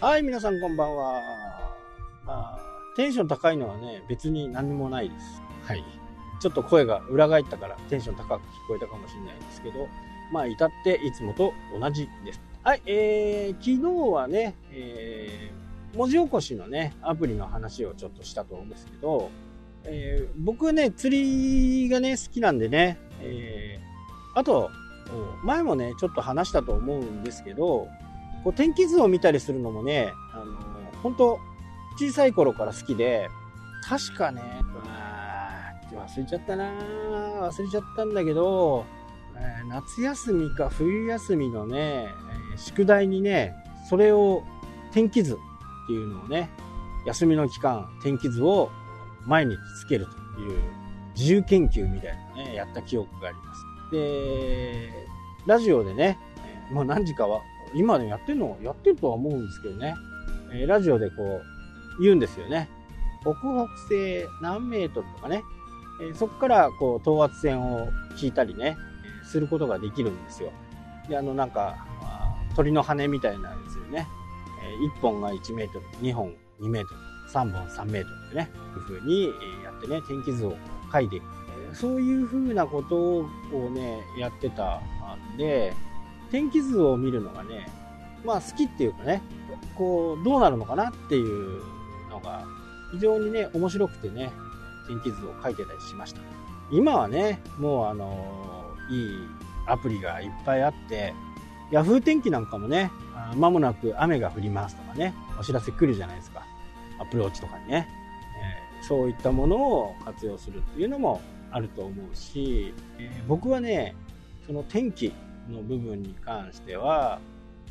はい、皆さんこんばんは。あテンション高いのはね、別に何もないです。はい。ちょっと声が裏返ったからテンション高く聞こえたかもしれないんですけど、まあ、至っていつもと同じです。はい、えー、昨日はね、えー、文字起こしのね、アプリの話をちょっとしたと思うんですけど、えー、僕はね、釣りがね、好きなんでね、えー、あと、前もね、ちょっと話したと思うんですけど、こう天気図を見たりするのもね、あの、本当小さい頃から好きで、確かね、忘れちゃったな忘れちゃったんだけど、えー、夏休みか冬休みのね、えー、宿題にね、それを天気図っていうのをね、休みの期間、天気図を毎日つけるという自由研究みたいなのね、やった記憶があります。で、ラジオでね、もう何時かは、今でもやってるのやってるとは思うんですけどね、えー、ラジオでこう言うんですよね。北北西何メートルとかね、えー、そこからこう等圧線を引いたりね、することができるんですよ。で、あのなんか、鳥の羽みたいなやつでね、え1本が1メートル、2本2メートル、3本3メートルでね、いう風にやってね、天気図を書いていく。そういう風なことをね、やってたんで、天気図を見るのがね、まあ好きっていうかね、こう、どうなるのかなっていうのが、非常にね、面白くてね、天気図を書いてたりしました。今はね、もうあのいいアプリがいっぱいあって、Yahoo 天気なんかもね、間もなく雨が降りますとかね、お知らせ来るじゃないですか。アプローチとかにね。えー、そういったものを活用するっていうのもあると思うし、えー、僕はね、その天気の部分に関しては、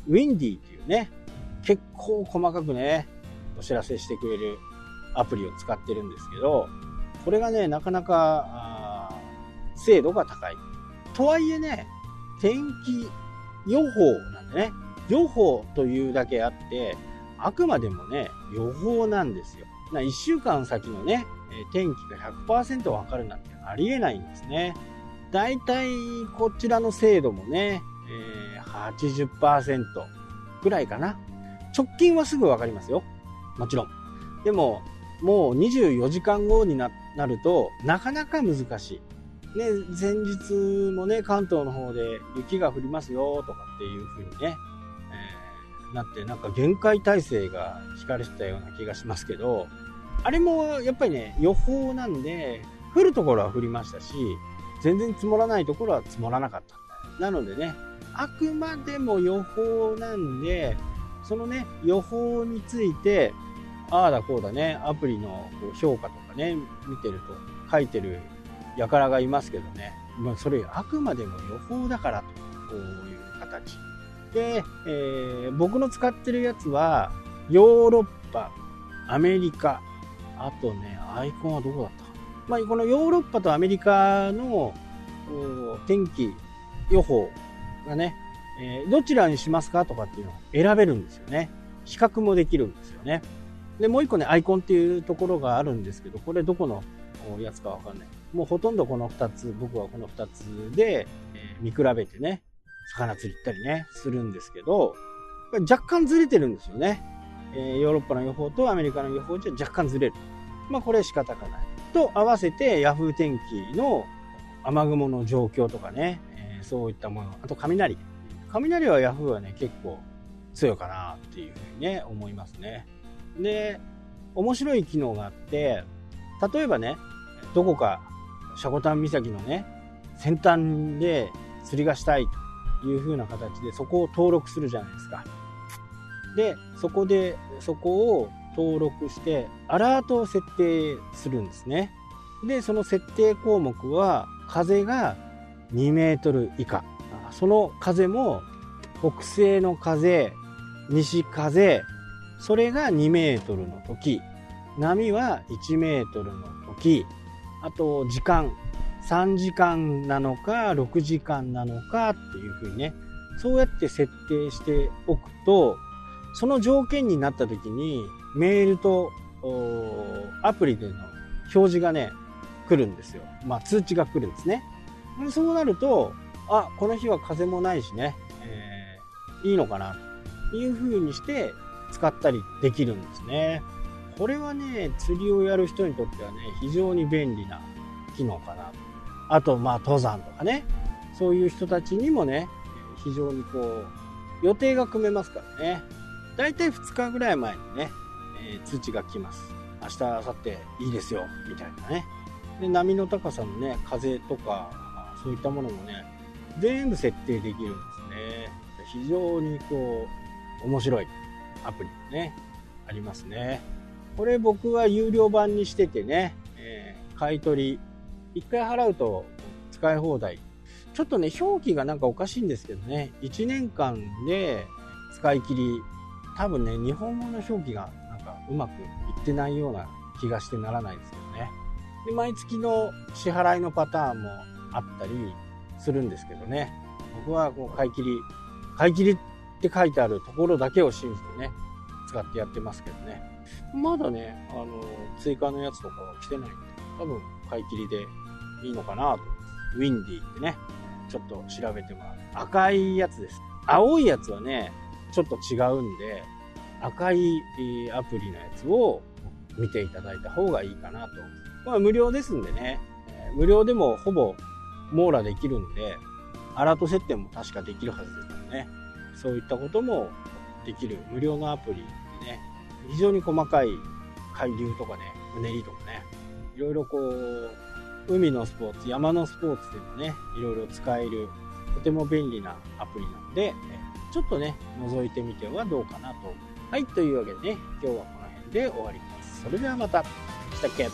ウィンディっていうね、結構細かくね、お知らせしてくれるアプリを使ってるんですけど、これがね、なかなか、精度が高い。とはいえね、天気予報なんでね、予報というだけあって、あくまでもね、予報なんですよ。な1週間先のね、天気が100%わかるなんてありえないんですね。だいたいこちらの精度もね、えー、80%ぐらいかな。直近はすぐわかりますよ。もちろん。でも、もう24時間後になると、なかなか難しい。ね、前日もね、関東の方で雪が降りますよとかっていう風にね、えー、なって、なんか限界体制が引かれてたような気がしますけど、あれもやっぱりね、予報なんで、降るところは降りましたし、全然積もらないところは積もらなかった。なのでね、あくまでも予報なんで、そのね、予報について、ああだこうだね、アプリの評価とかね、見てると書いてる輩がいますけどね、まあ、それあくまでも予報だからと、こういう形。で、えー、僕の使ってるやつは、ヨーロッパ、アメリカ、あとね、アイコンはどこだった？まあ、このヨーロッパとアメリカの天気予報がね、えー、どちらにしますかとかっていうのを選べるんですよね。比較もできるんですよね。で、もう一個ね、アイコンっていうところがあるんですけど、これどこのやつかわかんない。もうほとんどこの2つ、僕はこの2つで、え、見比べてね、魚釣り行ったりね、するんですけど、若干ずれてるんですよね。え、ヨーロッパの予報とアメリカの予報じゃ若干ずれる。まあこれ仕方がない。と合わせて Yahoo 天気の雨雲の状況とかね、えー、そういったもの。あと雷。雷は Yahoo はね、結構強いかなっていうふうにね、思いますね。で、面白い機能があって、例えばね、どこかシャコタン岬のね、先端で釣りがしたいという風な形でそこを登録するじゃないですか。で、そこで、そこを登録して、アラートを設定するんですね。で、その設定項目は、風が2メートル以下。その風も、北西の風、西風、それが2メートルの時、波は1メートルの時、あと時間、3時間なのか6時間なのかっていうふうにね、そうやって設定しておくと、その条件になった時にメールとアプリでの表示がね、来るんですよ。まあ通知が来るんですね。でそうなると、あ、この日は風もないしね、えー、いいのかな？というふうにして、使ったりできるんですね。これはね、釣りをやる人にとってはね、非常に便利な機能かな。あと、まあ、登山とかね、そういう人たちにもね、非常にこう、予定が組めますからね。だいたい2日ぐらい前にね、えー、通知が来ます。明日、明後日いいですよ、みたいなね。で、波の高さのね、風とか、そういったものもね、全部設定できるんですね。非常にこう、面白いアプリもね、ありますね。これ僕は有料版にしててね、えー、買い取り、1回払うと使い放題。ちょっとね、表記がなんかおかしいんですけどね、1年間で使い切り、多分ね、日本語の表記がなんかうまくいってないような気がしてならないですけどね。で、毎月の支払いのパターンもあったりするんですけどね。僕はこう買い切り、買い切りって書いてあるところだけを信じてね、使ってやってますけどね。まだね、あの、追加のやつとかは来てないんで、多分買い切りでいいのかなと。ウィンディってね、ちょっと調べてもらう。赤いやつです。青いやつはね、ちょっと違うんで、赤いアプリのやつを見ていただいた方がいいかなと。まあ無料ですんでね、無料でもほぼ網羅できるんで、アラート設定も確かできるはずですからね。そういったこともできる無料のアプリでね、非常に細かい海流とかね、うねりとかね、いろいろこう、海のスポーツ、山のスポーツでもね、いろいろ使える、とても便利なアプリなので、ちょっとね、覗いてみてはどうかなと。はい、というわけでね、今日はこの辺で終わります。それではまた。したっけ？